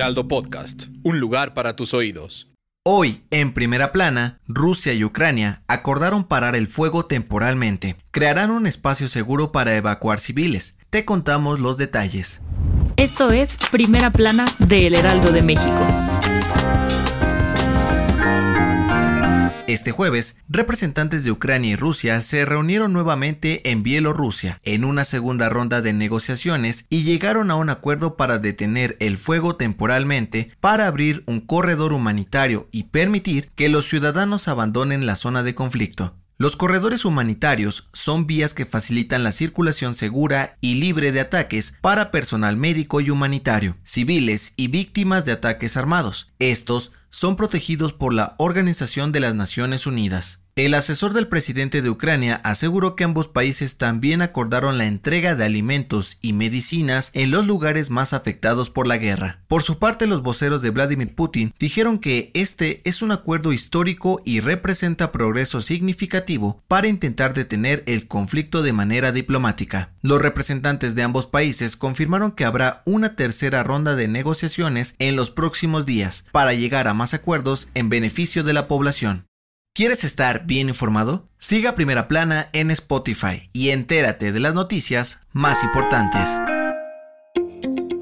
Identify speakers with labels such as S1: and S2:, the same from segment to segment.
S1: Heraldo Podcast, un lugar para tus oídos.
S2: Hoy, en primera plana, Rusia y Ucrania acordaron parar el fuego temporalmente. Crearán un espacio seguro para evacuar civiles. Te contamos los detalles.
S3: Esto es Primera Plana de El Heraldo de México.
S2: Este jueves, representantes de Ucrania y Rusia se reunieron nuevamente en Bielorrusia en una segunda ronda de negociaciones y llegaron a un acuerdo para detener el fuego temporalmente para abrir un corredor humanitario y permitir que los ciudadanos abandonen la zona de conflicto. Los corredores humanitarios son vías que facilitan la circulación segura y libre de ataques para personal médico y humanitario, civiles y víctimas de ataques armados. Estos son protegidos por la Organización de las Naciones Unidas. El asesor del presidente de Ucrania aseguró que ambos países también acordaron la entrega de alimentos y medicinas en los lugares más afectados por la guerra. Por su parte, los voceros de Vladimir Putin dijeron que este es un acuerdo histórico y representa progreso significativo para intentar detener el conflicto de manera diplomática. Los representantes de ambos países confirmaron que habrá una tercera ronda de negociaciones en los próximos días para llegar a más acuerdos en beneficio de la población. ¿Quieres estar bien informado? Siga Primera Plana en Spotify y entérate de las noticias más importantes.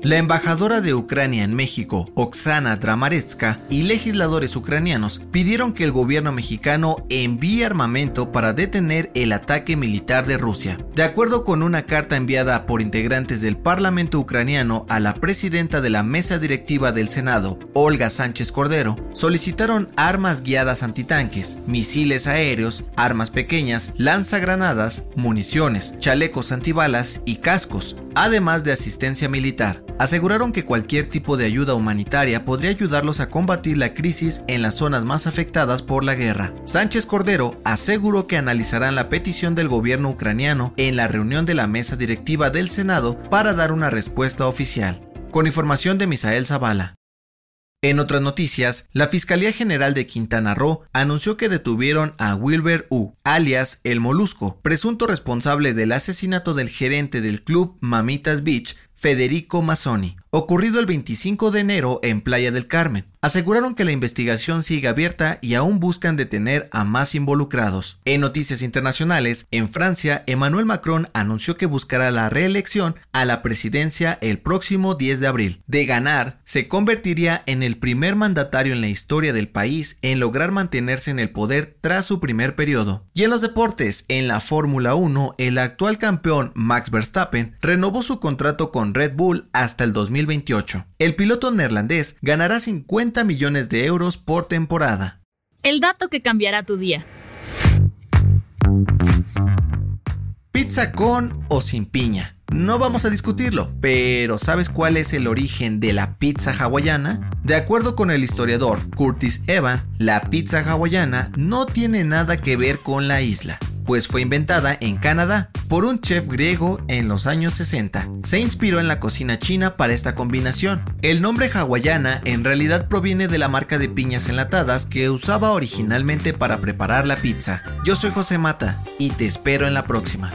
S2: La embajadora de Ucrania en México, Oksana Dramaretska, y legisladores ucranianos pidieron que el gobierno mexicano envíe armamento para detener el ataque militar de Rusia. De acuerdo con una carta enviada por integrantes del Parlamento ucraniano a la presidenta de la mesa directiva del Senado, Olga Sánchez Cordero, solicitaron armas guiadas antitanques, misiles aéreos, armas pequeñas, lanzagranadas, municiones, chalecos antibalas y cascos, además de asistencia militar aseguraron que cualquier tipo de ayuda humanitaria podría ayudarlos a combatir la crisis en las zonas más afectadas por la guerra. Sánchez Cordero aseguró que analizarán la petición del gobierno ucraniano en la reunión de la mesa directiva del Senado para dar una respuesta oficial. Con información de Misael Zavala. En otras noticias, la Fiscalía General de Quintana Roo anunció que detuvieron a Wilber U, alias El Molusco, presunto responsable del asesinato del gerente del club Mamitas Beach, Federico Mazzoni, ocurrido el 25 de enero en Playa del Carmen. Aseguraron que la investigación sigue abierta y aún buscan detener a más involucrados. En noticias internacionales, en Francia, Emmanuel Macron anunció que buscará la reelección a la presidencia el próximo 10 de abril. De ganar, se convertiría en el primer mandatario en la historia del país en lograr mantenerse en el poder tras su primer periodo. Y en los deportes, en la Fórmula 1, el actual campeón Max Verstappen renovó su contrato con Red Bull hasta el 2028. El piloto neerlandés ganará 50 millones de euros por temporada.
S3: El dato que cambiará tu día.
S2: Pizza con o sin piña. No vamos a discutirlo, pero ¿sabes cuál es el origen de la pizza hawaiana? De acuerdo con el historiador Curtis Evan, la pizza hawaiana no tiene nada que ver con la isla pues fue inventada en Canadá por un chef griego en los años 60. Se inspiró en la cocina china para esta combinación. El nombre hawaiana en realidad proviene de la marca de piñas enlatadas que usaba originalmente para preparar la pizza. Yo soy José Mata y te espero en la próxima.